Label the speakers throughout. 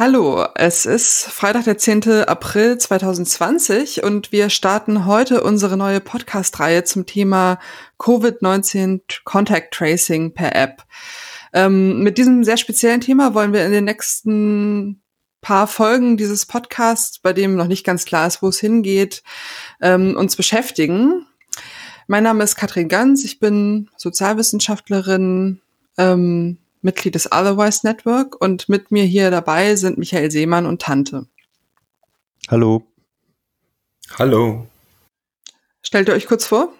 Speaker 1: Hallo, es ist Freitag, der 10. April 2020 und wir starten heute unsere neue Podcast-Reihe zum Thema Covid-19 Contact Tracing per App. Ähm, mit diesem sehr speziellen Thema wollen wir in den nächsten paar Folgen dieses Podcasts, bei dem noch nicht ganz klar ist, wo es hingeht, ähm, uns beschäftigen. Mein Name ist Katrin Ganz, ich bin Sozialwissenschaftlerin, ähm, Mitglied des Otherwise Network und mit mir hier dabei sind Michael Seemann und Tante.
Speaker 2: Hallo.
Speaker 3: Hallo.
Speaker 1: Stellt ihr euch kurz vor?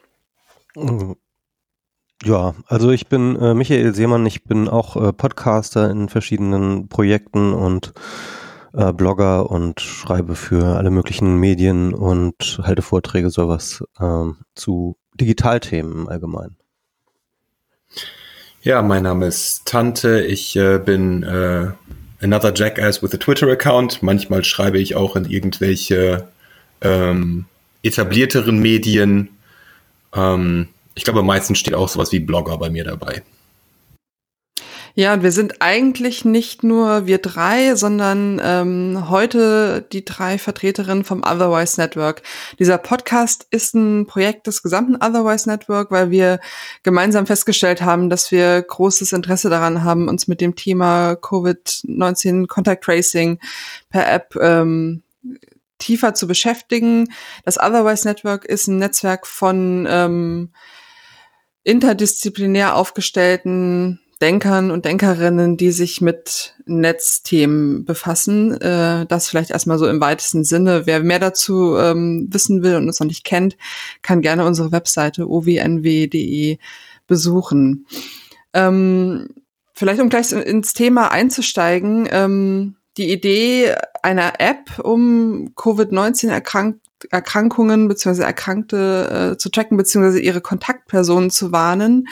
Speaker 2: Ja, also ich bin äh, Michael Seemann, ich bin auch äh, Podcaster in verschiedenen Projekten und äh, Blogger und schreibe für alle möglichen Medien und halte Vorträge, sowas ähm, zu Digitalthemen im Allgemeinen.
Speaker 3: Ja, mein Name ist Tante. Ich äh, bin äh, another Jackass with a Twitter-Account. Manchmal schreibe ich auch in irgendwelche ähm, etablierteren Medien. Ähm, ich glaube, meistens steht auch sowas wie Blogger bei mir dabei.
Speaker 1: Ja, und wir sind eigentlich nicht nur wir drei, sondern ähm, heute die drei Vertreterinnen vom Otherwise Network. Dieser Podcast ist ein Projekt des gesamten Otherwise Network, weil wir gemeinsam festgestellt haben, dass wir großes Interesse daran haben, uns mit dem Thema Covid-19 Contact Tracing per App ähm, tiefer zu beschäftigen. Das Otherwise Network ist ein Netzwerk von ähm, interdisziplinär aufgestellten Denkern und Denkerinnen, die sich mit Netzthemen befassen. Äh, das vielleicht erstmal so im weitesten Sinne. Wer mehr dazu ähm, wissen will und uns noch nicht kennt, kann gerne unsere Webseite ownw.de besuchen. Ähm, vielleicht um gleich ins Thema einzusteigen, ähm, die Idee einer App, um Covid-19 erkrankt Erkrankungen bzw. Erkrankte äh, zu tracken bzw. ihre Kontaktpersonen zu warnen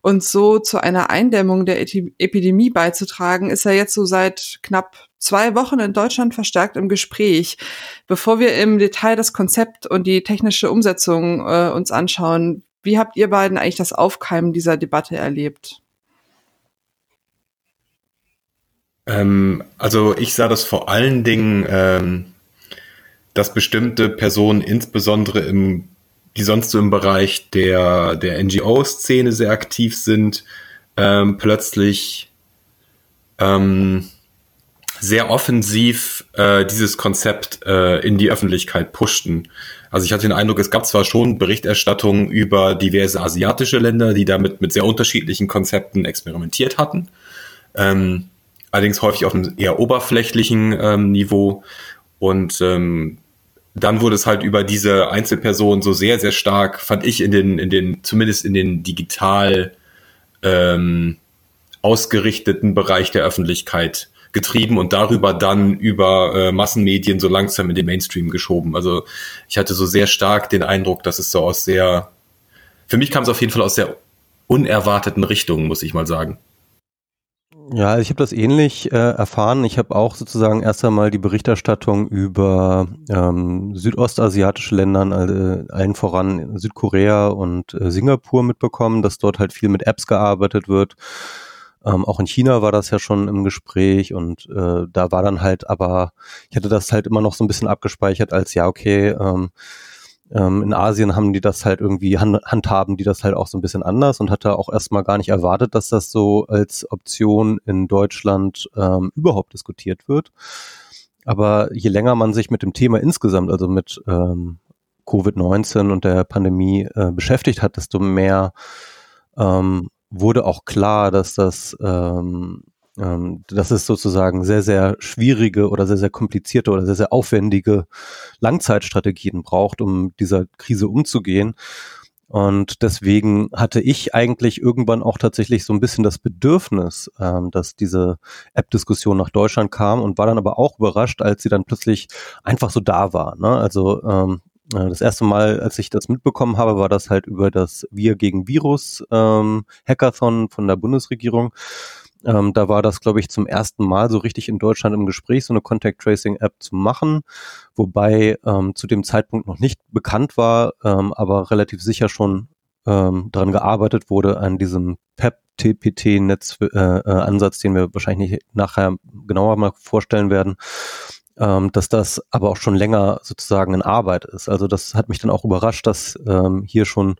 Speaker 1: und so zu einer Eindämmung der Epidemie beizutragen, ist er jetzt so seit knapp zwei Wochen in Deutschland verstärkt im Gespräch. Bevor wir im Detail das Konzept und die technische Umsetzung äh, uns anschauen, wie habt ihr beiden eigentlich das Aufkeimen dieser Debatte erlebt?
Speaker 3: Ähm, also ich sah das vor allen Dingen, ähm, dass bestimmte Personen insbesondere im die sonst so im Bereich der, der NGO-Szene sehr aktiv sind, ähm, plötzlich ähm, sehr offensiv äh, dieses Konzept äh, in die Öffentlichkeit pushten. Also ich hatte den Eindruck, es gab zwar schon Berichterstattungen über diverse asiatische Länder, die damit mit sehr unterschiedlichen Konzepten experimentiert hatten, ähm, allerdings häufig auf einem eher oberflächlichen ähm, Niveau. Und ähm, dann wurde es halt über diese Einzelperson so sehr, sehr stark, fand ich in den, in den, zumindest in den digital ähm, ausgerichteten Bereich der Öffentlichkeit getrieben und darüber dann über äh, Massenmedien so langsam in den Mainstream geschoben. Also ich hatte so sehr stark den Eindruck, dass es so aus sehr, für mich kam es auf jeden Fall aus sehr unerwarteten Richtungen, muss ich mal sagen.
Speaker 2: Ja, ich habe das ähnlich äh, erfahren. Ich habe auch sozusagen erst einmal die Berichterstattung über ähm, südostasiatische Ländern, äh, allen voran Südkorea und äh, Singapur mitbekommen, dass dort halt viel mit Apps gearbeitet wird. Ähm, auch in China war das ja schon im Gespräch und äh, da war dann halt aber, ich hatte das halt immer noch so ein bisschen abgespeichert als ja, okay, ähm, ähm, in Asien haben die das halt irgendwie, handhaben die das halt auch so ein bisschen anders und hatte auch erstmal gar nicht erwartet, dass das so als Option in Deutschland ähm, überhaupt diskutiert wird. Aber je länger man sich mit dem Thema insgesamt, also mit ähm, Covid-19 und der Pandemie äh, beschäftigt hat, desto mehr ähm, wurde auch klar, dass das ähm, ähm, dass es sozusagen sehr, sehr schwierige oder sehr, sehr komplizierte oder sehr, sehr aufwendige Langzeitstrategien braucht, um dieser Krise umzugehen. Und deswegen hatte ich eigentlich irgendwann auch tatsächlich so ein bisschen das Bedürfnis, ähm, dass diese App-Diskussion nach Deutschland kam und war dann aber auch überrascht, als sie dann plötzlich einfach so da war. Ne? Also ähm, äh, das erste Mal, als ich das mitbekommen habe, war das halt über das Wir gegen Virus ähm, Hackathon von der Bundesregierung. Ähm, da war das, glaube ich, zum ersten Mal so richtig in Deutschland im Gespräch, so eine Contact Tracing App zu machen, wobei ähm, zu dem Zeitpunkt noch nicht bekannt war, ähm, aber relativ sicher schon ähm, daran gearbeitet wurde an diesem PEP TPT-Netz-Ansatz, äh, den wir wahrscheinlich nachher genauer mal vorstellen werden, ähm, dass das aber auch schon länger sozusagen in Arbeit ist. Also das hat mich dann auch überrascht, dass ähm, hier schon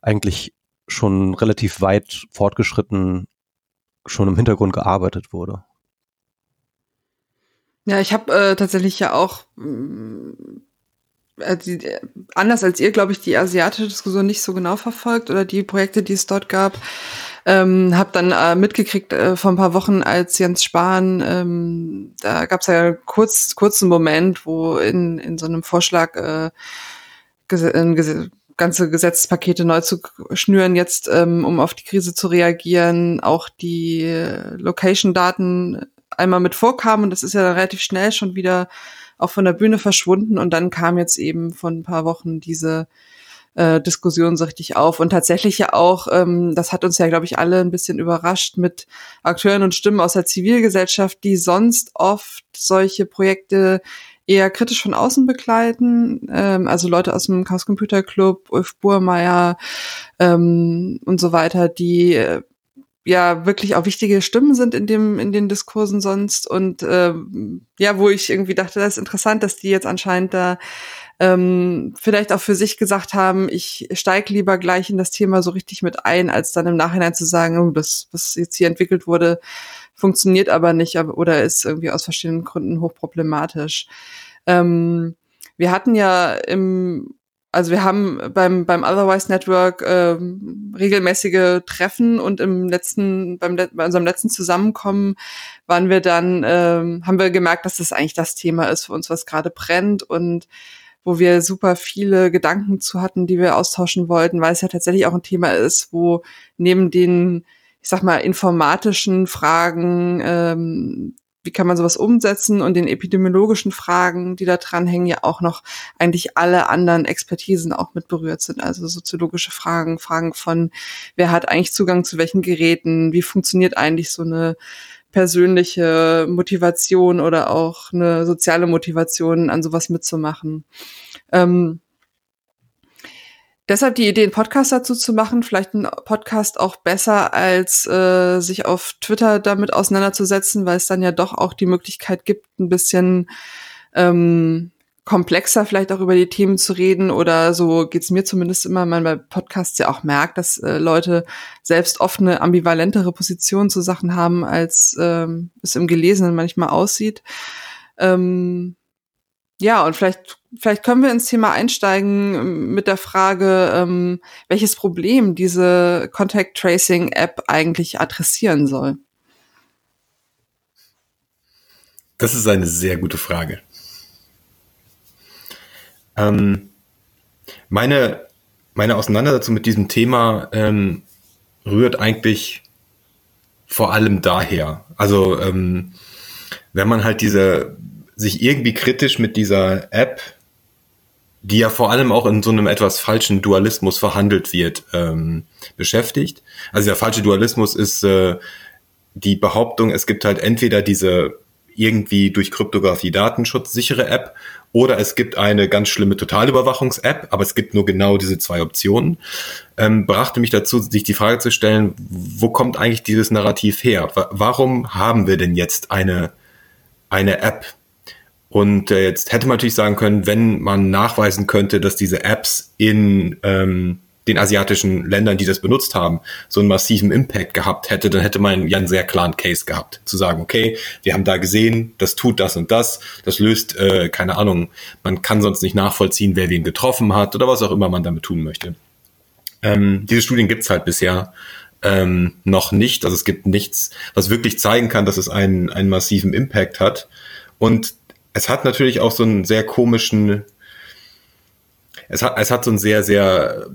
Speaker 2: eigentlich schon relativ weit fortgeschritten schon im Hintergrund gearbeitet wurde.
Speaker 1: Ja, ich habe äh, tatsächlich ja auch äh, die, anders als ihr, glaube ich, die asiatische Diskussion nicht so genau verfolgt oder die Projekte, die es dort gab. Ähm, hab dann äh, mitgekriegt äh, vor ein paar Wochen, als Jens Spahn, ähm, da gab es ja kurz kurzen Moment, wo in, in so einem Vorschlag äh, ges ganze Gesetzespakete neu zu schnüren, jetzt ähm, um auf die Krise zu reagieren, auch die Location-Daten einmal mit vorkamen und das ist ja relativ schnell schon wieder auch von der Bühne verschwunden. Und dann kam jetzt eben von ein paar Wochen diese äh, Diskussion so richtig auf. Und tatsächlich ja auch, ähm, das hat uns ja, glaube ich, alle ein bisschen überrascht mit Akteuren und Stimmen aus der Zivilgesellschaft, die sonst oft solche Projekte eher kritisch von außen begleiten, ähm, also Leute aus dem Chaos Computer Club, Ulf Burmeier ähm, und so weiter, die äh, ja wirklich auch wichtige Stimmen sind in dem in den Diskursen sonst. Und ähm, ja, wo ich irgendwie dachte, das ist interessant, dass die jetzt anscheinend da ähm, vielleicht auch für sich gesagt haben, ich steige lieber gleich in das Thema so richtig mit ein, als dann im Nachhinein zu sagen, oh, das, was jetzt hier entwickelt wurde, funktioniert aber nicht oder ist irgendwie aus verschiedenen Gründen hochproblematisch. Ähm, wir hatten ja im also wir haben beim beim Otherwise Network ähm, regelmäßige Treffen und im letzten beim bei unserem letzten Zusammenkommen waren wir dann ähm, haben wir gemerkt, dass das eigentlich das Thema ist für uns, was gerade brennt und wo wir super viele Gedanken zu hatten, die wir austauschen wollten, weil es ja tatsächlich auch ein Thema ist, wo neben den ich sag mal informatischen Fragen ähm, wie kann man sowas umsetzen und den epidemiologischen Fragen, die da dranhängen, ja auch noch eigentlich alle anderen Expertisen auch mit berührt sind. Also soziologische Fragen, Fragen von, wer hat eigentlich Zugang zu welchen Geräten, wie funktioniert eigentlich so eine persönliche Motivation oder auch eine soziale Motivation, an sowas mitzumachen. Ähm, Deshalb die Idee, einen Podcast dazu zu machen, vielleicht ein Podcast auch besser, als äh, sich auf Twitter damit auseinanderzusetzen, weil es dann ja doch auch die Möglichkeit gibt, ein bisschen ähm, komplexer vielleicht auch über die Themen zu reden oder so geht's mir zumindest immer, man bei Podcasts ja auch merkt, dass äh, Leute selbst oft eine ambivalentere Position zu Sachen haben, als ähm, es im Gelesenen manchmal aussieht. Ähm, ja, und vielleicht, vielleicht können wir ins Thema einsteigen mit der Frage, ähm, welches Problem diese Contact Tracing App eigentlich adressieren soll.
Speaker 3: Das ist eine sehr gute Frage. Ähm, meine, meine Auseinandersetzung mit diesem Thema ähm, rührt eigentlich vor allem daher. Also ähm, wenn man halt diese sich irgendwie kritisch mit dieser App, die ja vor allem auch in so einem etwas falschen Dualismus verhandelt wird, ähm, beschäftigt. Also der falsche Dualismus ist äh, die Behauptung, es gibt halt entweder diese irgendwie durch Kryptographie datenschutzsichere App oder es gibt eine ganz schlimme Totalüberwachungs-App, aber es gibt nur genau diese zwei Optionen, ähm, brachte mich dazu, sich die Frage zu stellen, wo kommt eigentlich dieses Narrativ her? Warum haben wir denn jetzt eine, eine App, und äh, jetzt hätte man natürlich sagen können, wenn man nachweisen könnte, dass diese Apps in ähm, den asiatischen Ländern, die das benutzt haben, so einen massiven Impact gehabt hätte, dann hätte man ja einen sehr klaren Case gehabt. Zu sagen, okay, wir haben da gesehen, das tut das und das, das löst, äh, keine Ahnung, man kann sonst nicht nachvollziehen, wer wen getroffen hat oder was auch immer man damit tun möchte. Ähm, diese Studien gibt's halt bisher ähm, noch nicht. Also es gibt nichts, was wirklich zeigen kann, dass es einen, einen massiven Impact hat. Und es hat natürlich auch so einen sehr komischen, es hat, es hat so einen sehr, sehr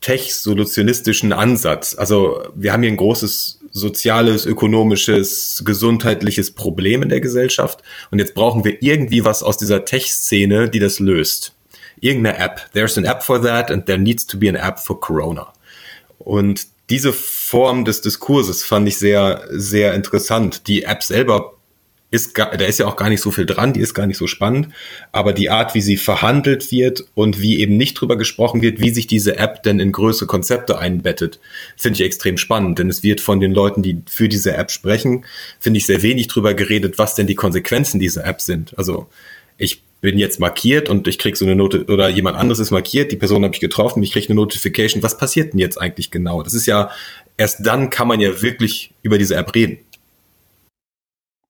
Speaker 3: tech-solutionistischen Ansatz. Also wir haben hier ein großes soziales, ökonomisches, gesundheitliches Problem in der Gesellschaft und jetzt brauchen wir irgendwie was aus dieser Tech-Szene, die das löst. Irgendeine App. There's an app for that and there needs to be an app for Corona. Und diese Form des Diskurses fand ich sehr, sehr interessant. Die App selber ist gar, da ist ja auch gar nicht so viel dran, die ist gar nicht so spannend, aber die Art, wie sie verhandelt wird und wie eben nicht drüber gesprochen wird, wie sich diese App denn in größere Konzepte einbettet, finde ich extrem spannend, denn es wird von den Leuten, die für diese App sprechen, finde ich sehr wenig drüber geredet, was denn die Konsequenzen dieser App sind. Also ich bin jetzt markiert und ich krieg so eine Note oder jemand anderes ist markiert, die Person habe ich getroffen, ich kriege eine Notification. Was passiert denn jetzt eigentlich genau? Das ist ja erst dann kann man ja wirklich über diese App reden.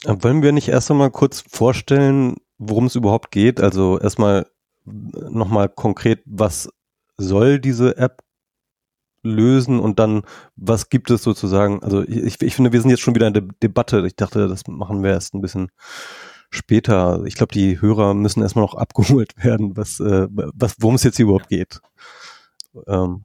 Speaker 2: Äh, wollen wir nicht erst einmal kurz vorstellen, worum es überhaupt geht? Also erstmal nochmal konkret, was soll diese App lösen und dann, was gibt es sozusagen? Also ich, ich finde, wir sind jetzt schon wieder in der Debatte. Ich dachte, das machen wir erst ein bisschen später. Ich glaube, die Hörer müssen erstmal noch abgeholt werden, was, äh, was worum es jetzt überhaupt geht. Ähm,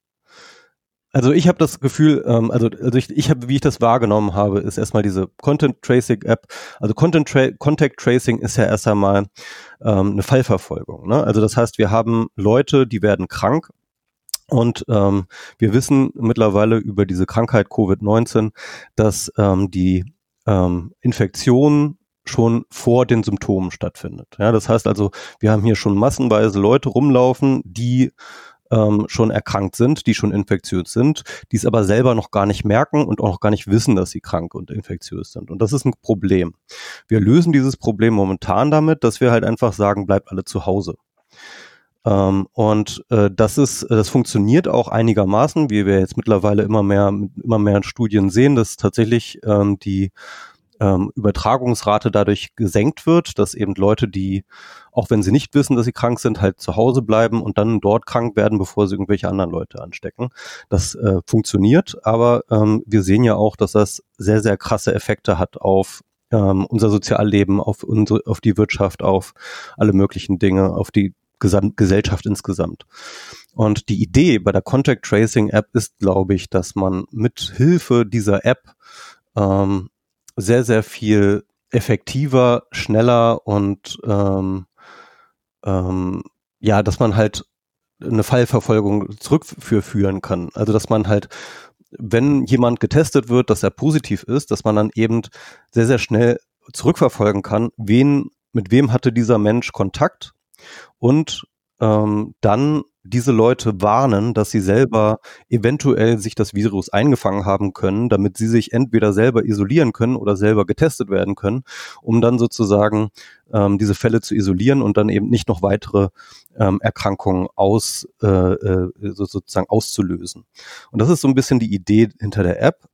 Speaker 2: also ich habe das Gefühl, ähm, also, also ich, ich habe, wie ich das wahrgenommen habe, ist erstmal diese Content Tracing App. Also Content Tra Contact Tracing ist ja erst einmal ähm, eine Fallverfolgung. Ne? Also das heißt, wir haben Leute, die werden krank und ähm, wir wissen mittlerweile über diese Krankheit Covid-19, dass ähm, die ähm, Infektion schon vor den Symptomen stattfindet. Ja, das heißt also, wir haben hier schon massenweise Leute rumlaufen, die ähm, schon erkrankt sind, die schon infektiös sind, die es aber selber noch gar nicht merken und auch noch gar nicht wissen, dass sie krank und infektiös sind. Und das ist ein Problem. Wir lösen dieses Problem momentan damit, dass wir halt einfach sagen, bleibt alle zu Hause. Ähm, und äh, das ist, das funktioniert auch einigermaßen, wie wir jetzt mittlerweile immer mehr, immer mehr Studien sehen, dass tatsächlich ähm, die ähm, Übertragungsrate dadurch gesenkt wird, dass eben Leute, die, auch wenn sie nicht wissen, dass sie krank sind, halt zu Hause bleiben und dann dort krank werden, bevor sie irgendwelche anderen Leute anstecken. Das äh, funktioniert, aber ähm, wir sehen ja auch, dass das sehr, sehr krasse Effekte hat auf ähm, unser Sozialleben, auf unsere, auf die Wirtschaft, auf alle möglichen Dinge, auf die Gesam Gesellschaft insgesamt. Und die Idee bei der Contact Tracing App ist, glaube ich, dass man mit Hilfe dieser App ähm, sehr, sehr viel effektiver, schneller und ähm, ähm, ja, dass man halt eine Fallverfolgung zurückführen kann. Also dass man halt, wenn jemand getestet wird, dass er positiv ist, dass man dann eben sehr, sehr schnell zurückverfolgen kann, wen, mit wem hatte dieser Mensch Kontakt und ähm, dann diese Leute warnen, dass sie selber eventuell sich das Virus eingefangen haben können, damit sie sich entweder selber isolieren können oder selber getestet werden können, um dann sozusagen ähm, diese Fälle zu isolieren und dann eben nicht noch weitere ähm, Erkrankungen aus, äh, äh, sozusagen auszulösen. Und das ist so ein bisschen die Idee hinter der App.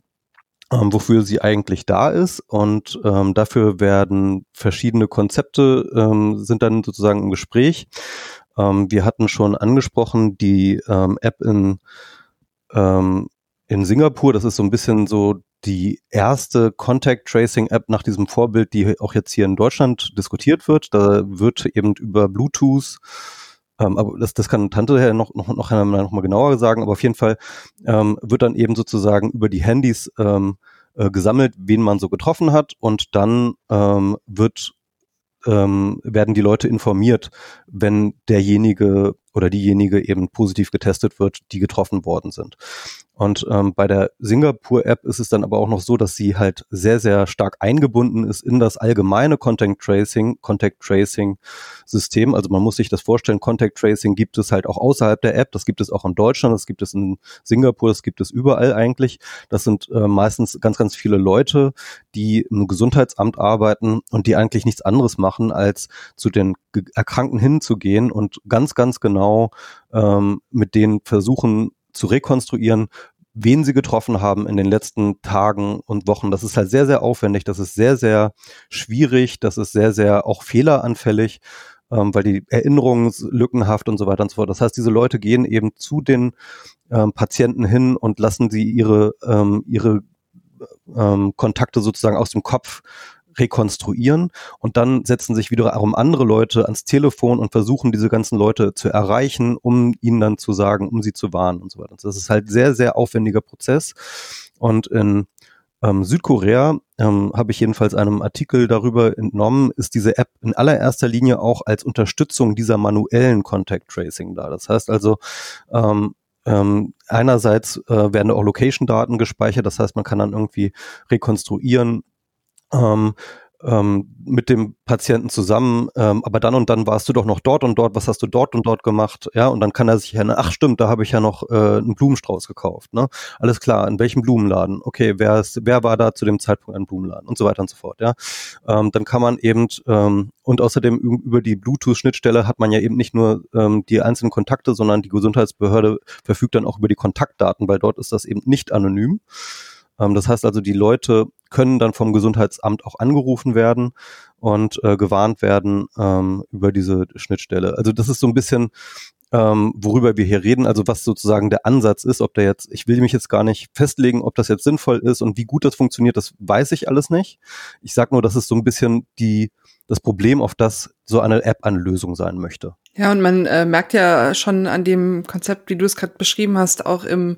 Speaker 2: Ähm, wofür sie eigentlich da ist und ähm, dafür werden verschiedene Konzepte ähm, sind dann sozusagen im Gespräch. Ähm, wir hatten schon angesprochen, die ähm, App in, ähm, in Singapur, das ist so ein bisschen so die erste Contact Tracing App nach diesem Vorbild, die auch jetzt hier in Deutschland diskutiert wird. Da wird eben über Bluetooth ähm, aber das, das kann Tante ja noch, noch, noch, noch mal genauer sagen, aber auf jeden Fall ähm, wird dann eben sozusagen über die Handys ähm, äh, gesammelt, wen man so getroffen hat und dann ähm, wird ähm, werden die Leute informiert, wenn derjenige oder diejenige eben positiv getestet wird, die getroffen worden sind. Und ähm, bei der Singapur-App ist es dann aber auch noch so, dass sie halt sehr, sehr stark eingebunden ist in das allgemeine Contact Tracing, Contact Tracing System. Also man muss sich das vorstellen, Contact Tracing gibt es halt auch außerhalb der App. Das gibt es auch in Deutschland, das gibt es in Singapur, das gibt es überall eigentlich. Das sind äh, meistens ganz, ganz viele Leute, die im Gesundheitsamt arbeiten und die eigentlich nichts anderes machen, als zu den Erkrankten hinzugehen und ganz, ganz genau ähm, mit denen versuchen, zu rekonstruieren, wen sie getroffen haben in den letzten Tagen und Wochen. Das ist halt sehr, sehr aufwendig, das ist sehr, sehr schwierig, das ist sehr, sehr auch fehleranfällig, ähm, weil die Erinnerungen lückenhaft und so weiter und so fort. Das heißt, diese Leute gehen eben zu den ähm, Patienten hin und lassen sie ihre, ähm, ihre ähm, Kontakte sozusagen aus dem Kopf rekonstruieren und dann setzen sich wiederum andere Leute ans Telefon und versuchen diese ganzen Leute zu erreichen, um ihnen dann zu sagen, um sie zu warnen und so weiter. Das ist halt sehr, sehr aufwendiger Prozess und in ähm, Südkorea ähm, habe ich jedenfalls einem Artikel darüber entnommen, ist diese App in allererster Linie auch als Unterstützung dieser manuellen Contact Tracing da. Das heißt also, ähm, ähm, einerseits äh, werden auch Location-Daten gespeichert, das heißt, man kann dann irgendwie rekonstruieren, ähm, ähm, mit dem Patienten zusammen, ähm, aber dann und dann warst du doch noch dort und dort, was hast du dort und dort gemacht, ja, und dann kann er sich erinnern, ach stimmt, da habe ich ja noch äh, einen Blumenstrauß gekauft, ne? Alles klar, in welchem Blumenladen? Okay, wer ist, wer war da zu dem Zeitpunkt ein Blumenladen und so weiter und so fort, ja. Ähm, dann kann man eben ähm, und außerdem über die Bluetooth-Schnittstelle hat man ja eben nicht nur ähm, die einzelnen Kontakte, sondern die Gesundheitsbehörde verfügt dann auch über die Kontaktdaten, weil dort ist das eben nicht anonym. Ähm, das heißt also, die Leute können dann vom Gesundheitsamt auch angerufen werden und äh, gewarnt werden ähm, über diese Schnittstelle. Also das ist so ein bisschen, ähm, worüber wir hier reden, also was sozusagen der Ansatz ist, ob der jetzt, ich will mich jetzt gar nicht festlegen, ob das jetzt sinnvoll ist und wie gut das funktioniert, das weiß ich alles nicht. Ich sage nur, dass es so ein bisschen die das Problem, auf das so eine App eine Lösung sein möchte.
Speaker 1: Ja, und man äh, merkt ja schon an dem Konzept, wie du es gerade beschrieben hast, auch im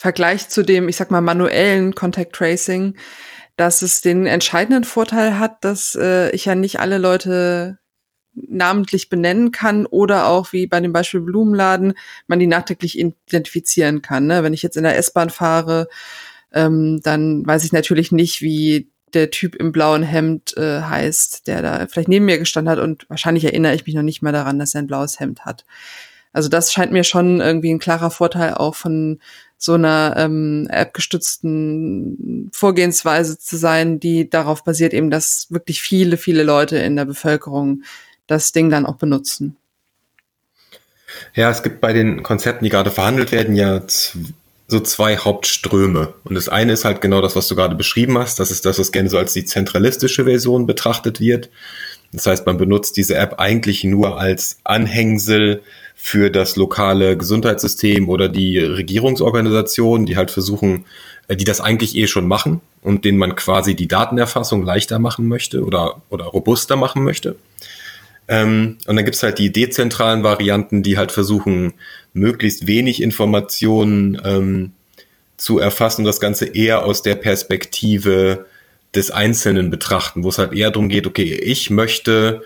Speaker 1: Vergleich zu dem, ich sag mal, manuellen Contact Tracing, dass es den entscheidenden Vorteil hat, dass äh, ich ja nicht alle Leute namentlich benennen kann oder auch wie bei dem Beispiel Blumenladen man die nachträglich identifizieren kann. Ne? Wenn ich jetzt in der S-Bahn fahre, ähm, dann weiß ich natürlich nicht, wie der Typ im blauen Hemd äh, heißt, der da vielleicht neben mir gestanden hat und wahrscheinlich erinnere ich mich noch nicht mehr daran, dass er ein blaues Hemd hat. Also das scheint mir schon irgendwie ein klarer Vorteil auch von so einer ähm, App-gestützten Vorgehensweise zu sein, die darauf basiert eben, dass wirklich viele, viele Leute in der Bevölkerung das Ding dann auch benutzen.
Speaker 3: Ja, es gibt bei den Konzepten, die gerade verhandelt werden, ja so zwei Hauptströme. Und das eine ist halt genau das, was du gerade beschrieben hast. Das ist das, was gerne so als die zentralistische Version betrachtet wird. Das heißt, man benutzt diese App eigentlich nur als Anhängsel für das lokale Gesundheitssystem oder die Regierungsorganisationen, die halt versuchen, äh, die das eigentlich eh schon machen und denen man quasi die Datenerfassung leichter machen möchte oder, oder robuster machen möchte. Ähm, und dann gibt's halt die dezentralen Varianten, die halt versuchen, möglichst wenig Informationen ähm, zu erfassen und das Ganze eher aus der Perspektive des Einzelnen betrachten, wo es halt eher darum geht, okay, ich möchte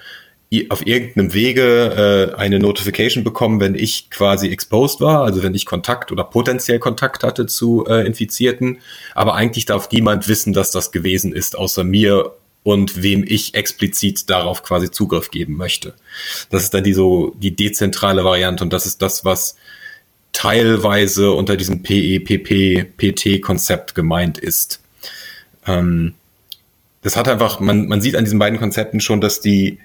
Speaker 3: auf irgendeinem Wege äh, eine Notification bekommen, wenn ich quasi exposed war, also wenn ich Kontakt oder potenziell Kontakt hatte zu äh, Infizierten. Aber eigentlich darf niemand wissen, dass das gewesen ist, außer mir und wem ich explizit darauf quasi Zugriff geben möchte. Das ist dann die so die dezentrale Variante und das ist das, was teilweise unter diesem PEPP PT Konzept gemeint ist. Ähm, das hat einfach, man, man sieht an diesen beiden Konzepten schon, dass die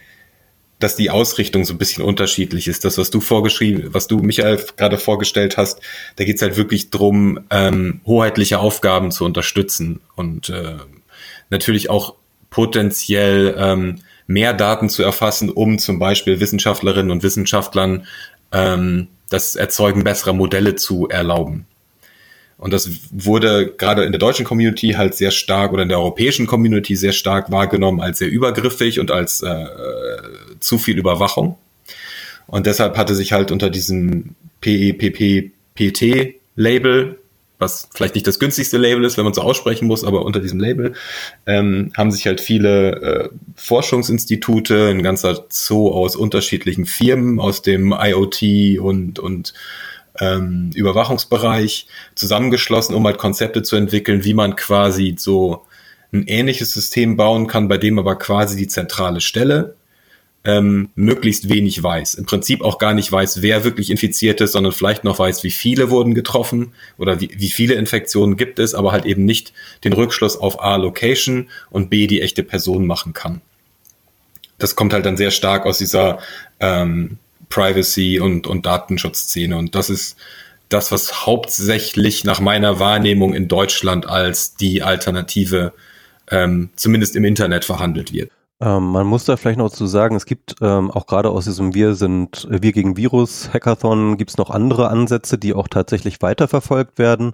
Speaker 3: dass die Ausrichtung so ein bisschen unterschiedlich ist. Das, was du vorgeschrieben, was du, Michael, gerade vorgestellt hast, da geht's halt wirklich drum, ähm, hoheitliche Aufgaben zu unterstützen und äh, natürlich auch potenziell ähm, mehr Daten zu erfassen, um zum Beispiel Wissenschaftlerinnen und Wissenschaftlern ähm, das Erzeugen besserer Modelle zu erlauben. Und das wurde gerade in der deutschen Community halt sehr stark oder in der europäischen Community sehr stark wahrgenommen als sehr übergriffig und als äh, zu viel Überwachung. Und deshalb hatte sich halt unter diesem PEPP-PT-Label, was vielleicht nicht das günstigste Label ist, wenn man so aussprechen muss, aber unter diesem Label ähm, haben sich halt viele äh, Forschungsinstitute, ein ganzer Zoo aus unterschiedlichen Firmen, aus dem IoT und, und ähm, Überwachungsbereich zusammengeschlossen, um halt Konzepte zu entwickeln, wie man quasi so ein ähnliches System bauen kann, bei dem aber quasi die zentrale Stelle ähm, möglichst wenig weiß. Im Prinzip auch gar nicht weiß, wer wirklich infiziert ist, sondern vielleicht noch weiß, wie viele wurden getroffen oder wie, wie viele Infektionen gibt es, aber halt eben nicht den Rückschluss auf A, Location und B, die echte Person machen kann. Das kommt halt dann sehr stark aus dieser ähm, Privacy und, und Datenschutzszene. Und das ist das, was hauptsächlich nach meiner Wahrnehmung in Deutschland als die Alternative ähm, zumindest im Internet verhandelt wird.
Speaker 2: Ähm, man muss da vielleicht noch zu sagen, es gibt ähm, auch gerade aus diesem Wir sind Wir gegen Virus Hackathon gibt es noch andere Ansätze, die auch tatsächlich weiterverfolgt werden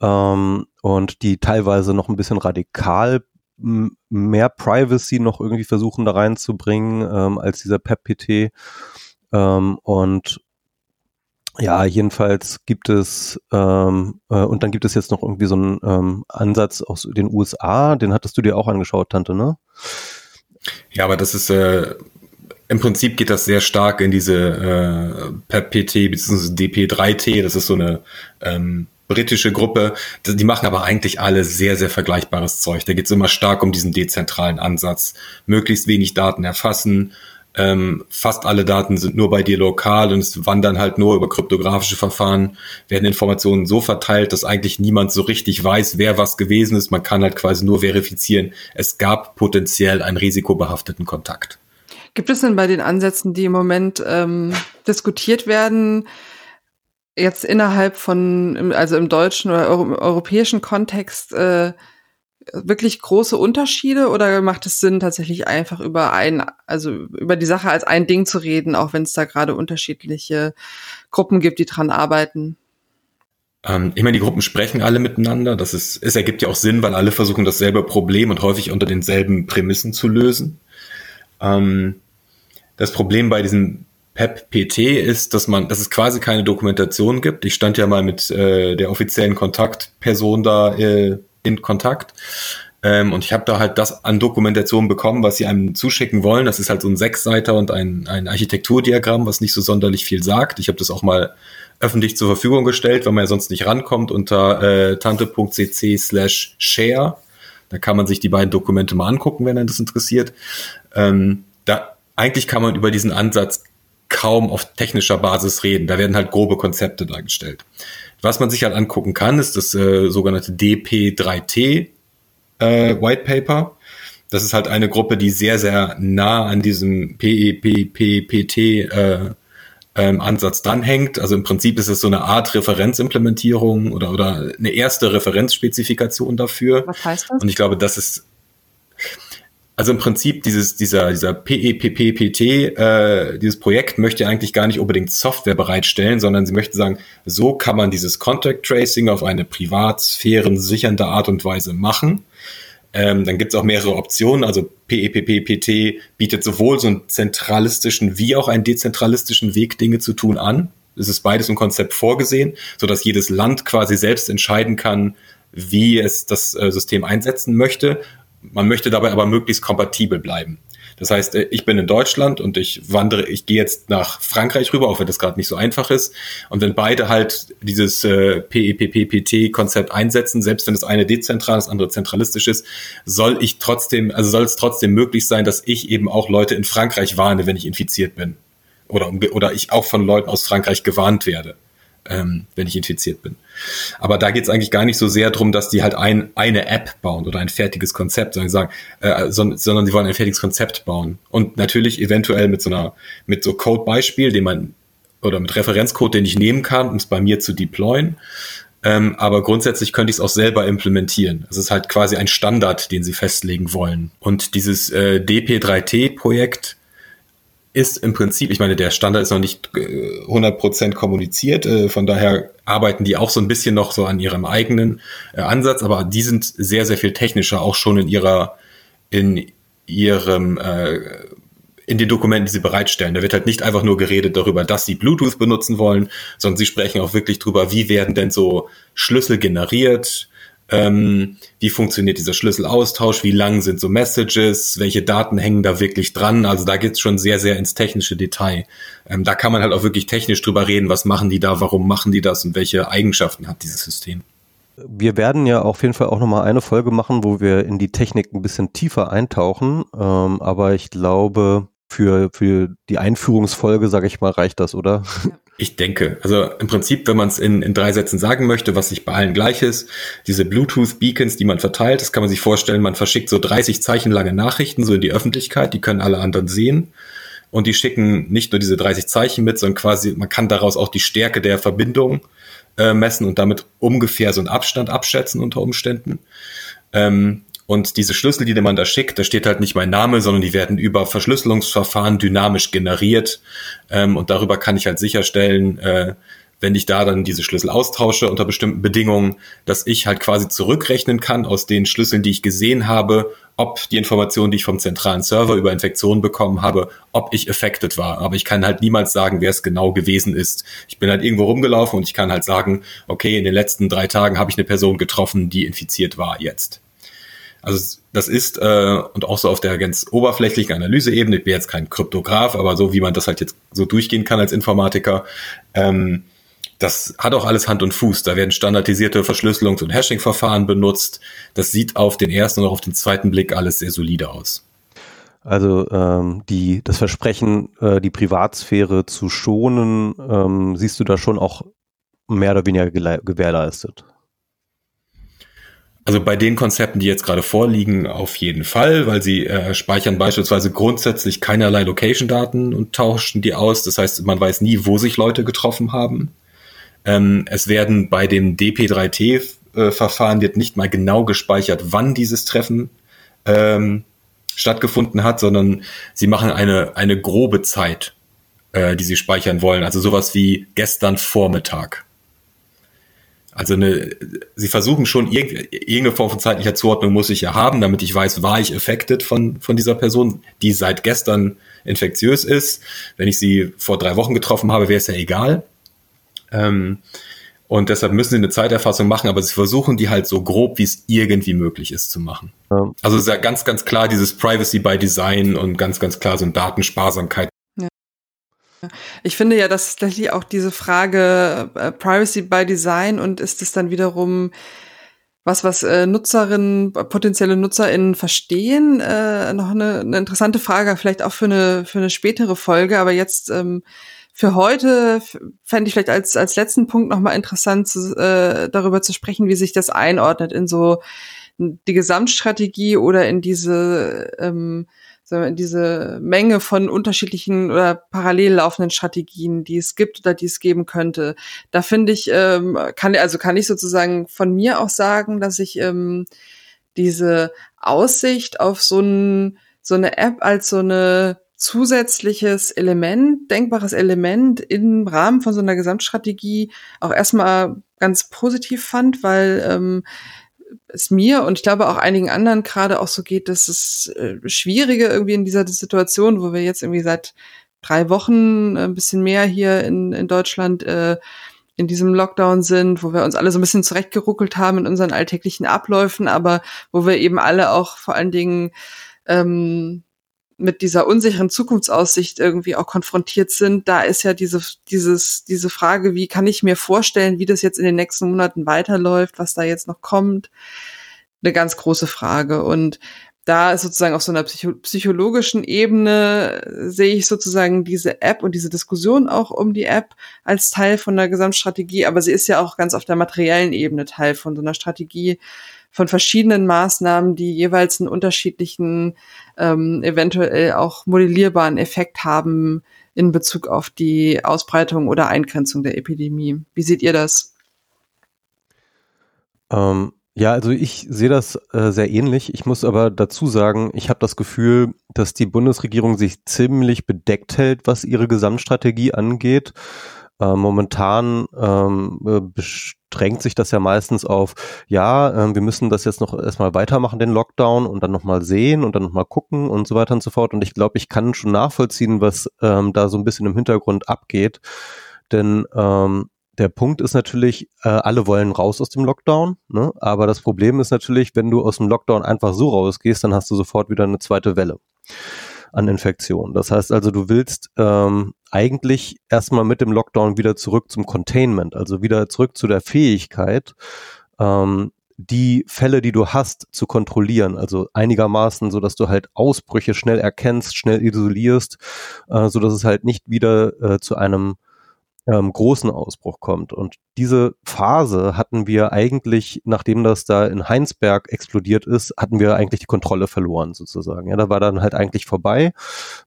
Speaker 2: ähm, und die teilweise noch ein bisschen radikal mehr Privacy noch irgendwie versuchen da reinzubringen ähm, als dieser PEP-PT. Ähm, und ja, jedenfalls gibt es, ähm, äh, und dann gibt es jetzt noch irgendwie so einen ähm, Ansatz aus den USA, den hattest du dir auch angeschaut, Tante, ne?
Speaker 3: Ja, aber das ist, äh, im Prinzip geht das sehr stark in diese äh, PEP-PT bzw. DP3T, das ist so eine ähm, britische Gruppe, die machen aber eigentlich alle sehr, sehr vergleichbares Zeug. Da geht es immer stark um diesen dezentralen Ansatz. Möglichst wenig Daten erfassen. Ähm, fast alle Daten sind nur bei dir lokal und es wandern halt nur über kryptografische Verfahren, werden Informationen so verteilt, dass eigentlich niemand so richtig weiß, wer was gewesen ist. Man kann halt quasi nur verifizieren, es gab potenziell einen risikobehafteten Kontakt.
Speaker 1: Gibt es denn bei den Ansätzen, die im Moment ähm, diskutiert werden, jetzt innerhalb von, also im deutschen oder Euro europäischen Kontext, äh, wirklich große Unterschiede oder macht es Sinn, tatsächlich einfach über ein, also über die Sache als ein Ding zu reden, auch wenn es da gerade unterschiedliche Gruppen gibt, die dran arbeiten?
Speaker 3: Ähm, ich meine, die Gruppen sprechen alle miteinander. Das ist, es ergibt ja auch Sinn, weil alle versuchen dasselbe Problem und häufig unter denselben Prämissen zu lösen. Ähm, das Problem bei diesem PEP-PT ist, dass man, dass es quasi keine Dokumentation gibt. Ich stand ja mal mit äh, der offiziellen Kontaktperson da äh, in Kontakt. Ähm, und ich habe da halt das an Dokumentation bekommen, was sie einem zuschicken wollen. Das ist halt so ein Sechsseiter und ein, ein Architekturdiagramm, was nicht so sonderlich viel sagt. Ich habe das auch mal öffentlich zur Verfügung gestellt, weil man ja sonst nicht rankommt unter äh, tante.cc slash share. Da kann man sich die beiden Dokumente mal angucken, wenn einen das interessiert. Ähm, da, eigentlich kann man über diesen Ansatz kaum auf technischer Basis reden. Da werden halt grobe Konzepte dargestellt. Was man sich halt angucken kann, ist das äh, sogenannte DP3T äh, White Paper. Das ist halt eine Gruppe, die sehr, sehr nah an diesem PEPPPT äh, ähm, Ansatz dranhängt. Also im Prinzip ist es so eine Art Referenzimplementierung oder, oder eine erste Referenzspezifikation dafür.
Speaker 1: Was heißt das?
Speaker 3: Und ich glaube, das ist also im Prinzip dieses, dieser, dieser PEPPPT, äh, dieses Projekt möchte eigentlich gar nicht unbedingt Software bereitstellen, sondern sie möchte sagen, so kann man dieses Contact Tracing auf eine privatsphären sichernde Art und Weise machen. Ähm, dann gibt es auch mehrere Optionen. Also PEPPPT bietet sowohl so einen zentralistischen wie auch einen dezentralistischen Weg, Dinge zu tun an. Es ist beides im Konzept vorgesehen, so dass jedes Land quasi selbst entscheiden kann, wie es das äh, System einsetzen möchte man möchte dabei aber möglichst kompatibel bleiben. Das heißt, äh, ich bin in Deutschland und ich wandere, ich gehe jetzt nach Frankreich rüber, auch wenn das gerade nicht so einfach ist. Und wenn beide halt dieses äh, PEPPPT-Konzept einsetzen, selbst wenn das eine dezentral, das andere zentralistisch ist, soll ich trotzdem, also soll es trotzdem möglich sein, dass ich eben auch Leute in Frankreich warne, wenn ich infiziert bin. Oder, oder ich auch von Leuten aus Frankreich gewarnt werde ähm, wenn ich infiziert bin. Aber da geht es eigentlich gar nicht so sehr darum, dass die halt ein, eine App bauen oder ein fertiges Konzept, sondern sagen, äh, sondern, sondern sie wollen ein fertiges Konzept bauen. Und natürlich eventuell mit so einer, mit so Code-Beispiel, den man oder mit Referenzcode, den ich nehmen kann, um es bei mir zu deployen. Ähm, aber grundsätzlich könnte ich es auch selber implementieren. Es ist halt quasi ein Standard, den sie festlegen wollen. Und dieses äh, DP3T-Projekt ist im Prinzip, ich meine, der Standard ist noch nicht äh, 100% kommuniziert, äh, von daher arbeiten die auch so ein bisschen noch so an ihrem eigenen äh, Ansatz, aber die sind sehr, sehr viel technischer, auch schon in ihrer, in ihrem, äh, in den Dokumenten, die sie bereitstellen. Da wird halt nicht einfach nur geredet darüber, dass sie Bluetooth benutzen wollen, sondern sie sprechen auch wirklich darüber, wie werden denn so Schlüssel generiert, ähm, wie funktioniert dieser Schlüsselaustausch? Wie lang sind so Messages? Welche Daten hängen da wirklich dran? Also da geht's schon sehr, sehr ins technische Detail. Ähm, da kann man halt auch wirklich technisch drüber reden, was machen die da, warum machen die das und welche Eigenschaften hat dieses System.
Speaker 2: Wir werden ja auf jeden Fall auch nochmal eine Folge machen, wo wir in die Technik ein bisschen tiefer eintauchen. Ähm, aber ich glaube, für, für die Einführungsfolge, sage ich mal, reicht das, oder?
Speaker 3: Ja. Ich denke, also im Prinzip, wenn man es in, in drei Sätzen sagen möchte, was sich bei allen gleich ist, diese Bluetooth-Beacons, die man verteilt, das kann man sich vorstellen, man verschickt so 30 Zeichen lange Nachrichten so in die Öffentlichkeit, die können alle anderen sehen. Und die schicken nicht nur diese 30 Zeichen mit, sondern quasi, man kann daraus auch die Stärke der Verbindung äh, messen und damit ungefähr so einen Abstand abschätzen unter Umständen. Ähm, und diese Schlüssel, die man da schickt, da steht halt nicht mein Name, sondern die werden über Verschlüsselungsverfahren dynamisch generiert. Ähm, und darüber kann ich halt sicherstellen, äh, wenn ich da dann diese Schlüssel austausche unter bestimmten Bedingungen, dass ich halt quasi zurückrechnen kann aus den Schlüsseln, die ich gesehen habe, ob die Informationen, die ich vom zentralen Server über Infektionen bekommen habe, ob ich affected war. Aber ich kann halt niemals sagen, wer es genau gewesen ist. Ich bin halt irgendwo rumgelaufen und ich kann halt sagen, okay, in den letzten drei Tagen habe ich eine Person getroffen, die infiziert war jetzt. Also das ist, äh, und auch so auf der ganz oberflächlichen Analyseebene, ich bin jetzt kein Kryptograf, aber so wie man das halt jetzt so durchgehen kann als Informatiker, ähm, das hat auch alles Hand und Fuß. Da werden standardisierte Verschlüsselungs- und Hashing-Verfahren benutzt. Das sieht auf den ersten und auf den zweiten Blick alles sehr solide aus.
Speaker 2: Also ähm, die, das Versprechen, äh, die Privatsphäre zu schonen, ähm, siehst du da schon auch mehr oder weniger gewährleistet?
Speaker 3: Also bei den Konzepten, die jetzt gerade vorliegen, auf jeden Fall, weil sie äh, speichern beispielsweise grundsätzlich keinerlei Location-Daten und tauschen die aus. Das heißt, man weiß nie, wo sich Leute getroffen haben. Ähm, es werden bei dem DP3T-Verfahren wird nicht mal genau gespeichert, wann dieses Treffen ähm, stattgefunden hat, sondern sie machen eine, eine grobe Zeit, äh, die sie speichern wollen. Also sowas wie gestern Vormittag. Also eine, sie versuchen schon irgendeine Form von zeitlicher Zuordnung muss ich ja haben, damit ich weiß, war ich affected von, von dieser Person, die seit gestern infektiös ist. Wenn ich sie vor drei Wochen getroffen habe, wäre es ja egal. Ähm, und deshalb müssen sie eine Zeiterfassung machen, aber sie versuchen die halt so grob, wie es irgendwie möglich ist zu machen. Ja. Also ist ja ganz, ganz klar dieses Privacy by Design und ganz, ganz klar so ein Datensparsamkeit
Speaker 1: ich finde ja, dass tatsächlich auch diese Frage äh, Privacy by Design und ist es dann wiederum was, was äh, Nutzerinnen, potenzielle NutzerInnen verstehen, äh, noch eine, eine interessante Frage, vielleicht auch für eine, für eine spätere Folge, aber jetzt ähm, für heute fände ich vielleicht als, als letzten Punkt nochmal interessant, zu, äh, darüber zu sprechen, wie sich das einordnet in so die Gesamtstrategie oder in diese ähm, diese Menge von unterschiedlichen oder parallel laufenden Strategien, die es gibt oder die es geben könnte. Da finde ich, ähm, kann, also kann ich sozusagen von mir auch sagen, dass ich ähm, diese Aussicht auf so, ein, so eine App als so eine zusätzliches Element, denkbares Element im Rahmen von so einer Gesamtstrategie auch erstmal ganz positiv fand, weil ähm, es mir und ich glaube auch einigen anderen gerade auch so geht, dass es äh, schwierige irgendwie in dieser Situation, wo wir jetzt irgendwie seit drei Wochen äh, ein bisschen mehr hier in, in Deutschland äh, in diesem Lockdown sind, wo wir uns alle so ein bisschen zurechtgeruckelt haben in unseren alltäglichen Abläufen, aber wo wir eben alle auch vor allen Dingen ähm, mit dieser unsicheren Zukunftsaussicht irgendwie auch konfrontiert sind, da ist ja diese, dieses, diese Frage, wie kann ich mir vorstellen, wie das jetzt in den nächsten Monaten weiterläuft, was da jetzt noch kommt, eine ganz große Frage. Und da ist sozusagen auf so einer psycho psychologischen Ebene sehe ich sozusagen diese App und diese Diskussion auch um die App als Teil von der Gesamtstrategie, aber sie ist ja auch ganz auf der materiellen Ebene Teil von so einer Strategie, von verschiedenen Maßnahmen, die jeweils einen unterschiedlichen, ähm, eventuell auch modellierbaren Effekt haben in Bezug auf die Ausbreitung oder Eingrenzung der Epidemie. Wie seht ihr das?
Speaker 2: Ähm, ja, also ich sehe das äh, sehr ähnlich. Ich muss aber dazu sagen, ich habe das Gefühl, dass die Bundesregierung sich ziemlich bedeckt hält, was ihre Gesamtstrategie angeht. Äh, momentan ähm, äh, beschränkt sich das ja meistens auf, ja, äh, wir müssen das jetzt noch erstmal weitermachen, den Lockdown, und dann nochmal sehen und dann nochmal gucken und so weiter und so fort. Und ich glaube, ich kann schon nachvollziehen, was ähm, da so ein bisschen im Hintergrund abgeht. Denn ähm, der Punkt ist natürlich, äh, alle wollen raus aus dem Lockdown, ne? aber das Problem ist natürlich, wenn du aus dem Lockdown einfach so rausgehst, dann hast du sofort wieder eine zweite Welle an Infektionen. Das heißt also, du willst ähm, eigentlich erstmal mit dem Lockdown wieder zurück zum Containment, also wieder zurück zu der Fähigkeit, ähm, die Fälle, die du hast, zu kontrollieren. Also einigermaßen, so dass du halt Ausbrüche schnell erkennst, schnell isolierst, äh, so dass es halt nicht wieder äh, zu einem ähm, großen Ausbruch kommt. Und diese Phase hatten wir eigentlich, nachdem das da in Heinsberg explodiert ist, hatten wir eigentlich die Kontrolle verloren sozusagen. Ja, da war dann halt eigentlich vorbei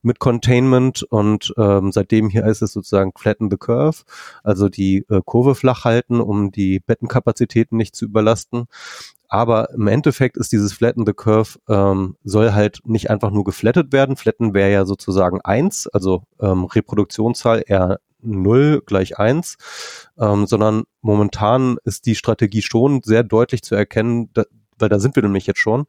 Speaker 2: mit Containment und ähm, seitdem hier ist es sozusagen flatten the curve, also die äh, Kurve flach halten, um die Bettenkapazitäten nicht zu überlasten. Aber im Endeffekt ist dieses Flatten the Curve ähm, soll halt nicht einfach nur geflattet werden. Flatten wäre ja sozusagen eins, also ähm, Reproduktionszahl eher 0 gleich 1, ähm, sondern momentan ist die Strategie schon sehr deutlich zu erkennen, da, weil da sind wir nämlich jetzt schon,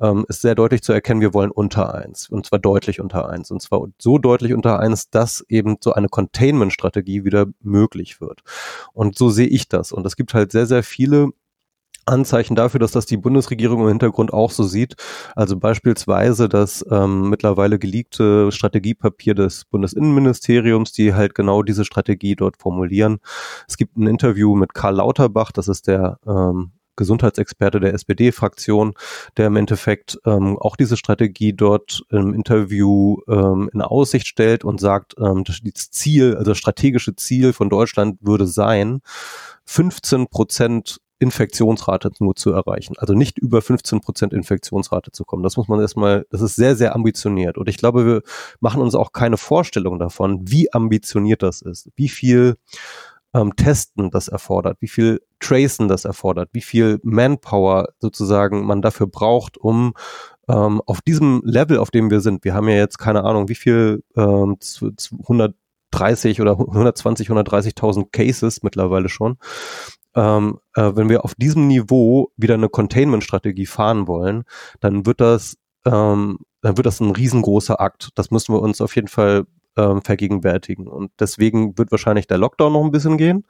Speaker 2: ähm, ist sehr deutlich zu erkennen, wir wollen unter 1 und zwar deutlich unter 1 und zwar so deutlich unter 1, dass eben so eine Containment-Strategie wieder möglich wird. Und so sehe ich das. Und es gibt halt sehr, sehr viele Anzeichen dafür, dass das die Bundesregierung im Hintergrund auch so sieht. Also beispielsweise das ähm, mittlerweile geleakte Strategiepapier des Bundesinnenministeriums, die halt genau diese Strategie dort formulieren. Es gibt ein Interview mit Karl Lauterbach, das ist der ähm, Gesundheitsexperte der SPD-Fraktion, der im Endeffekt ähm, auch diese Strategie dort im Interview ähm, in Aussicht stellt und sagt, ähm, das Ziel, also das strategische Ziel von Deutschland würde sein, 15 Prozent Infektionsrate nur zu erreichen. Also nicht über 15 Prozent Infektionsrate zu kommen. Das muss man erstmal, das ist sehr, sehr ambitioniert. Und ich glaube, wir machen uns auch keine Vorstellung davon, wie ambitioniert das ist, wie viel ähm, Testen das erfordert, wie viel Tracen das erfordert, wie viel Manpower sozusagen man dafür braucht, um ähm, auf diesem Level, auf dem wir sind, wir haben ja jetzt keine Ahnung, wie viel ähm, 130 oder 120, 130.000 Cases mittlerweile schon, ähm, äh, wenn wir auf diesem Niveau wieder eine Containment-Strategie fahren wollen, dann wird das, ähm, dann wird das ein riesengroßer Akt. Das müssen wir uns auf jeden Fall ähm, vergegenwärtigen. Und deswegen wird wahrscheinlich der Lockdown noch ein bisschen gehen.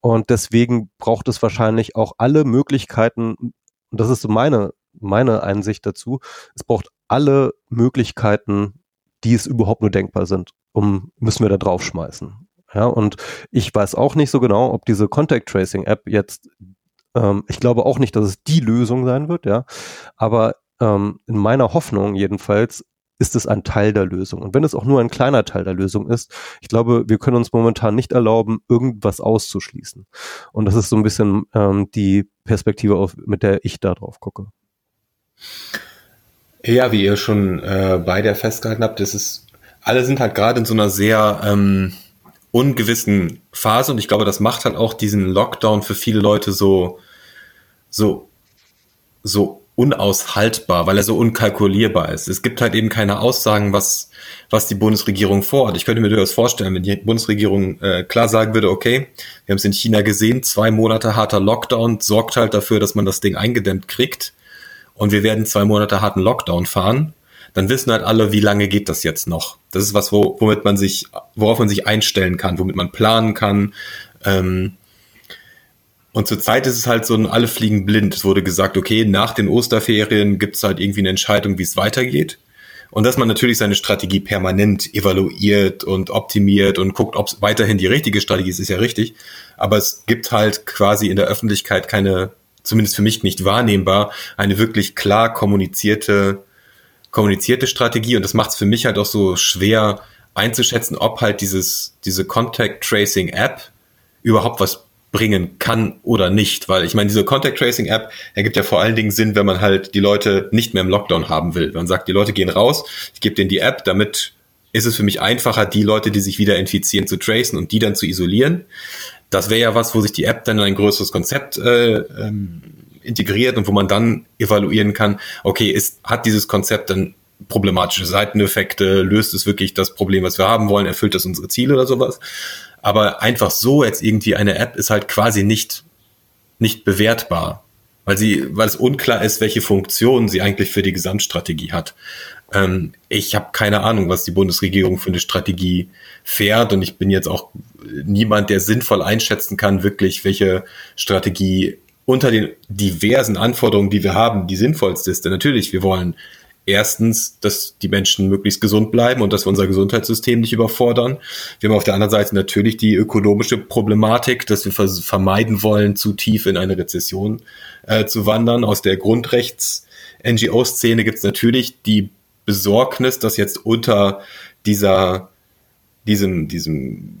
Speaker 2: Und deswegen braucht es wahrscheinlich auch alle Möglichkeiten, und das ist so meine, meine Einsicht dazu, es braucht alle Möglichkeiten, die es überhaupt nur denkbar sind, um müssen wir da draufschmeißen. Ja, und ich weiß auch nicht so genau, ob diese Contact Tracing App jetzt, ähm, ich glaube auch nicht, dass es die Lösung sein wird, ja. Aber ähm, in meiner Hoffnung jedenfalls ist es ein Teil der Lösung. Und wenn es auch nur ein kleiner Teil der Lösung ist, ich glaube, wir können uns momentan nicht erlauben, irgendwas auszuschließen. Und das ist so ein bisschen ähm, die Perspektive, auf, mit der ich da drauf gucke.
Speaker 3: Ja, wie ihr schon äh, beide festgehalten habt, ist es, alle sind halt gerade in so einer sehr ähm, ungewissen Phase und ich glaube, das macht halt auch diesen Lockdown für viele Leute so, so, so unaushaltbar, weil er so unkalkulierbar ist. Es gibt halt eben keine Aussagen, was, was die Bundesregierung vorhat. Ich könnte mir durchaus vorstellen, wenn die Bundesregierung äh, klar sagen würde, okay, wir haben es in China gesehen, zwei Monate harter Lockdown sorgt halt dafür, dass man das Ding eingedämmt kriegt und wir werden zwei Monate harten Lockdown fahren dann wissen halt alle, wie lange geht das jetzt noch. Das ist was, wo, womit man sich, worauf man sich einstellen kann, womit man planen kann. Ähm, und zurzeit ist es halt so alle fliegen blind. Es wurde gesagt, okay, nach den Osterferien gibt es halt irgendwie eine Entscheidung, wie es weitergeht. Und dass man natürlich seine Strategie permanent evaluiert und optimiert und guckt, ob es weiterhin die richtige Strategie ist, ist ja richtig. Aber es gibt halt quasi in der Öffentlichkeit keine, zumindest für mich nicht wahrnehmbar, eine wirklich klar kommunizierte kommunizierte Strategie und das macht es für mich halt auch so schwer einzuschätzen, ob halt dieses, diese Contact Tracing App überhaupt was bringen kann oder nicht, weil ich meine, diese Contact Tracing App ergibt ja vor allen Dingen Sinn, wenn man halt die Leute nicht mehr im Lockdown haben will. Man sagt, die Leute gehen raus, ich gebe denen die App, damit ist es für mich einfacher, die Leute, die sich wieder infizieren, zu tracen und die dann zu isolieren. Das wäre ja was, wo sich die App dann in ein größeres Konzept äh, ähm, integriert und wo man dann evaluieren kann, okay, ist, hat dieses Konzept dann problematische Seiteneffekte, löst es wirklich das Problem, was wir haben wollen, erfüllt das unsere Ziele oder sowas. Aber einfach so jetzt irgendwie eine App ist halt quasi nicht, nicht bewertbar, weil sie, weil es unklar ist, welche Funktion sie eigentlich für die Gesamtstrategie hat. Ähm, ich habe keine Ahnung, was die Bundesregierung für eine Strategie fährt und ich bin jetzt auch niemand, der sinnvoll einschätzen kann, wirklich, welche Strategie unter den diversen Anforderungen, die wir haben, die sinnvollste ist. Denn natürlich, wir wollen erstens, dass die Menschen möglichst gesund bleiben und dass wir unser Gesundheitssystem nicht überfordern. Wir haben auf der anderen Seite natürlich die ökonomische Problematik, dass wir vermeiden wollen, zu tief in eine Rezession äh, zu wandern. Aus der Grundrechts-NGO-Szene gibt es natürlich die Besorgnis, dass jetzt unter dieser diesem, diesem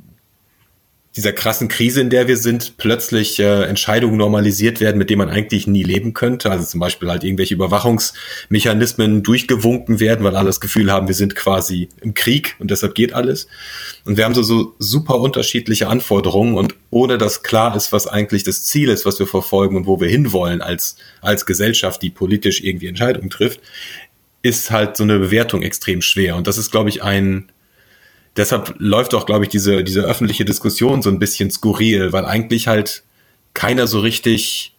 Speaker 3: dieser krassen Krise, in der wir sind, plötzlich äh, Entscheidungen normalisiert werden, mit denen man eigentlich nie leben könnte. Also zum Beispiel halt irgendwelche Überwachungsmechanismen durchgewunken werden, weil alle das Gefühl haben, wir sind quasi im Krieg und deshalb geht alles. Und wir haben so, so super unterschiedliche Anforderungen und ohne dass klar ist, was eigentlich das Ziel ist, was wir verfolgen und wo wir hinwollen als, als Gesellschaft, die politisch irgendwie Entscheidungen trifft, ist halt so eine Bewertung extrem schwer. Und das ist, glaube ich, ein, deshalb läuft auch, glaube ich, diese, diese öffentliche Diskussion so ein bisschen skurril, weil eigentlich halt keiner so richtig,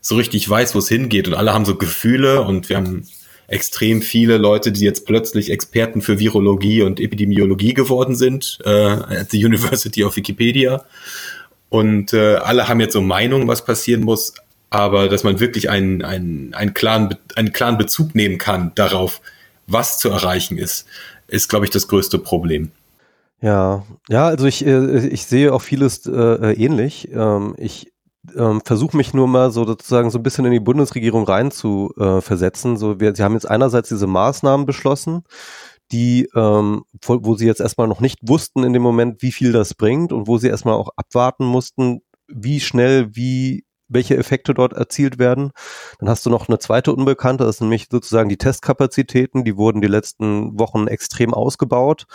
Speaker 3: so richtig weiß, wo es hingeht und alle haben so Gefühle und wir haben extrem viele Leute, die jetzt plötzlich Experten für Virologie und Epidemiologie geworden sind, äh, at the University of Wikipedia. Und äh, alle haben jetzt so Meinungen, was passieren muss. aber dass man wirklich einen, einen, einen, klaren, einen klaren Bezug nehmen kann darauf, was zu erreichen ist, ist, glaube ich, das größte Problem.
Speaker 2: Ja, ja, also ich, äh, ich sehe auch vieles äh, äh ähnlich. Ähm, ich ähm, versuche mich nur mal so sozusagen so ein bisschen in die Bundesregierung rein zu äh, versetzen. So, wir, sie haben jetzt einerseits diese Maßnahmen beschlossen, die, ähm, wo, wo sie jetzt erstmal noch nicht wussten in dem Moment, wie viel das bringt und wo sie erstmal auch abwarten mussten, wie schnell, wie welche Effekte dort erzielt werden. Dann hast du noch eine zweite Unbekannte, das sind nämlich sozusagen die Testkapazitäten, die wurden die letzten Wochen extrem ausgebaut.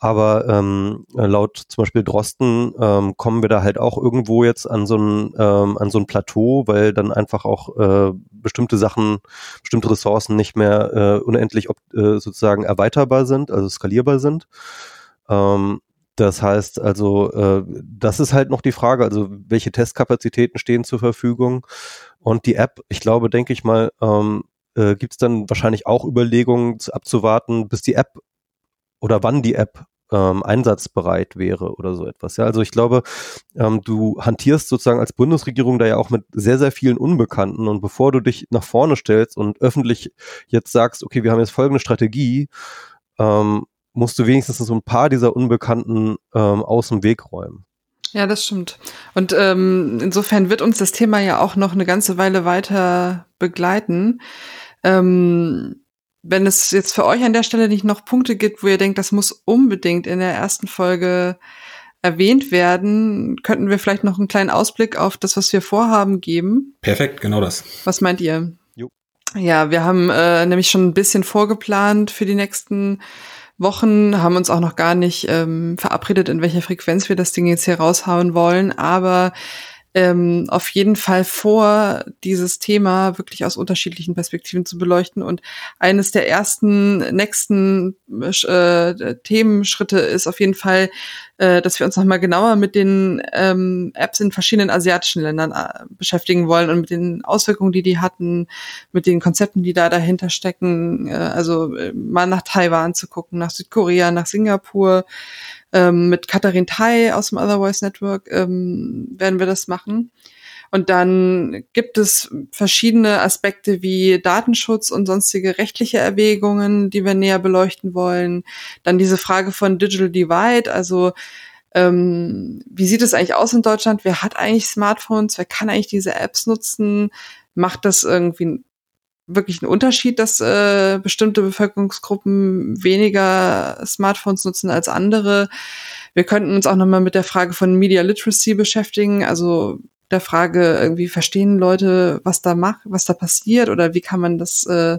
Speaker 2: Aber ähm, laut zum Beispiel Drosten ähm, kommen wir da halt auch irgendwo jetzt an so ein, ähm, an so ein Plateau, weil dann einfach auch äh, bestimmte Sachen, bestimmte Ressourcen nicht mehr äh, unendlich ob, äh, sozusagen erweiterbar sind, also skalierbar sind. Ähm, das heißt also, äh, das ist halt noch die Frage, also welche Testkapazitäten stehen zur Verfügung und die App, ich glaube, denke ich mal, ähm, äh, gibt es dann wahrscheinlich auch Überlegungen abzuwarten, bis die App oder wann die App ähm, einsatzbereit wäre oder so etwas. Ja, also ich glaube, ähm, du hantierst sozusagen als Bundesregierung da ja auch mit sehr, sehr vielen Unbekannten und bevor du dich nach vorne stellst und öffentlich jetzt sagst, okay, wir haben jetzt folgende Strategie, ähm, musst du wenigstens so ein paar dieser Unbekannten ähm, aus dem Weg räumen.
Speaker 1: Ja, das stimmt. Und ähm, insofern wird uns das Thema ja auch noch eine ganze Weile weiter begleiten. Ähm, wenn es jetzt für euch an der Stelle nicht noch Punkte gibt, wo ihr denkt, das muss unbedingt in der ersten Folge erwähnt werden, könnten wir vielleicht noch einen kleinen Ausblick auf das, was wir vorhaben, geben.
Speaker 3: Perfekt, genau das.
Speaker 1: Was meint ihr? Jo. Ja, wir haben äh, nämlich schon ein bisschen vorgeplant für die nächsten Wochen, haben uns auch noch gar nicht ähm, verabredet, in welcher Frequenz wir das Ding jetzt hier raushauen wollen, aber ähm, auf jeden Fall vor, dieses Thema wirklich aus unterschiedlichen Perspektiven zu beleuchten. Und eines der ersten nächsten äh, Themenschritte ist auf jeden Fall, äh, dass wir uns nochmal genauer mit den ähm, Apps in verschiedenen asiatischen Ländern äh, beschäftigen wollen und mit den Auswirkungen, die die hatten, mit den Konzepten, die da dahinter stecken. Äh, also äh, mal nach Taiwan zu gucken, nach Südkorea, nach Singapur ähm, mit Katharin Tai aus dem Otherwise Network ähm, werden wir das machen. Und dann gibt es verschiedene Aspekte wie Datenschutz und sonstige rechtliche Erwägungen, die wir näher beleuchten wollen. Dann diese Frage von Digital Divide, also ähm, wie sieht es eigentlich aus in Deutschland? Wer hat eigentlich Smartphones? Wer kann eigentlich diese Apps nutzen? Macht das irgendwie wirklich ein Unterschied, dass äh, bestimmte Bevölkerungsgruppen weniger Smartphones nutzen als andere. Wir könnten uns auch nochmal mit der Frage von Media Literacy beschäftigen, also der Frage, irgendwie verstehen Leute, was da macht, was da passiert oder wie kann man das äh,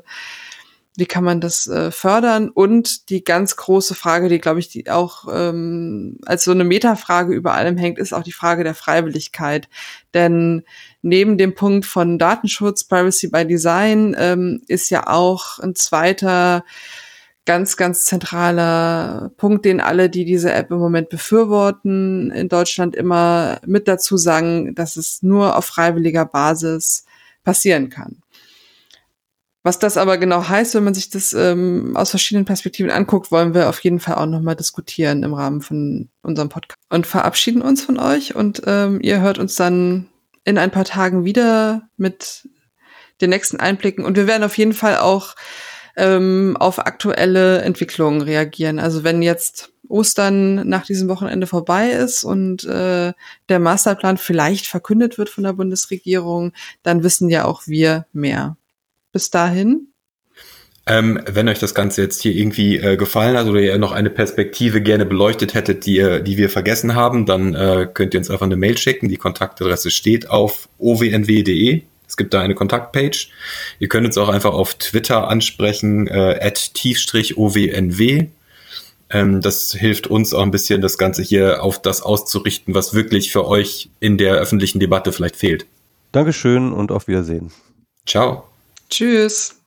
Speaker 1: wie kann man das äh, fördern? Und die ganz große Frage, die, glaube ich, die auch ähm, als so eine Metafrage über allem hängt, ist auch die Frage der Freiwilligkeit. Denn neben dem Punkt von Datenschutz, Privacy by Design, ähm, ist ja auch ein zweiter ganz, ganz zentraler Punkt, den alle, die diese App im Moment befürworten, in Deutschland immer mit dazu sagen, dass es nur auf freiwilliger Basis passieren kann. Was das aber genau heißt, wenn man sich das ähm, aus verschiedenen Perspektiven anguckt, wollen wir auf jeden Fall auch nochmal diskutieren im Rahmen von unserem Podcast. Und verabschieden uns von euch und ähm, ihr hört uns dann in ein paar Tagen wieder mit den nächsten Einblicken. Und wir werden auf jeden Fall auch ähm, auf aktuelle Entwicklungen reagieren. Also wenn jetzt Ostern nach diesem Wochenende vorbei ist und äh, der Masterplan vielleicht verkündet wird von der Bundesregierung, dann wissen ja auch wir mehr bis dahin?
Speaker 3: Ähm, wenn euch das Ganze jetzt hier irgendwie äh, gefallen hat oder ihr noch eine Perspektive gerne beleuchtet hättet, die, die wir vergessen haben, dann äh, könnt ihr uns einfach eine Mail schicken. Die Kontaktadresse steht auf ownw.de. Es gibt da eine Kontaktpage. Ihr könnt uns auch einfach auf Twitter ansprechen, äh, at tiefstrich-ownw. Ähm, das hilft uns auch ein bisschen, das Ganze hier auf das auszurichten, was wirklich für euch in der öffentlichen Debatte vielleicht fehlt.
Speaker 2: Dankeschön und auf Wiedersehen.
Speaker 3: Ciao.
Speaker 1: Tschüss.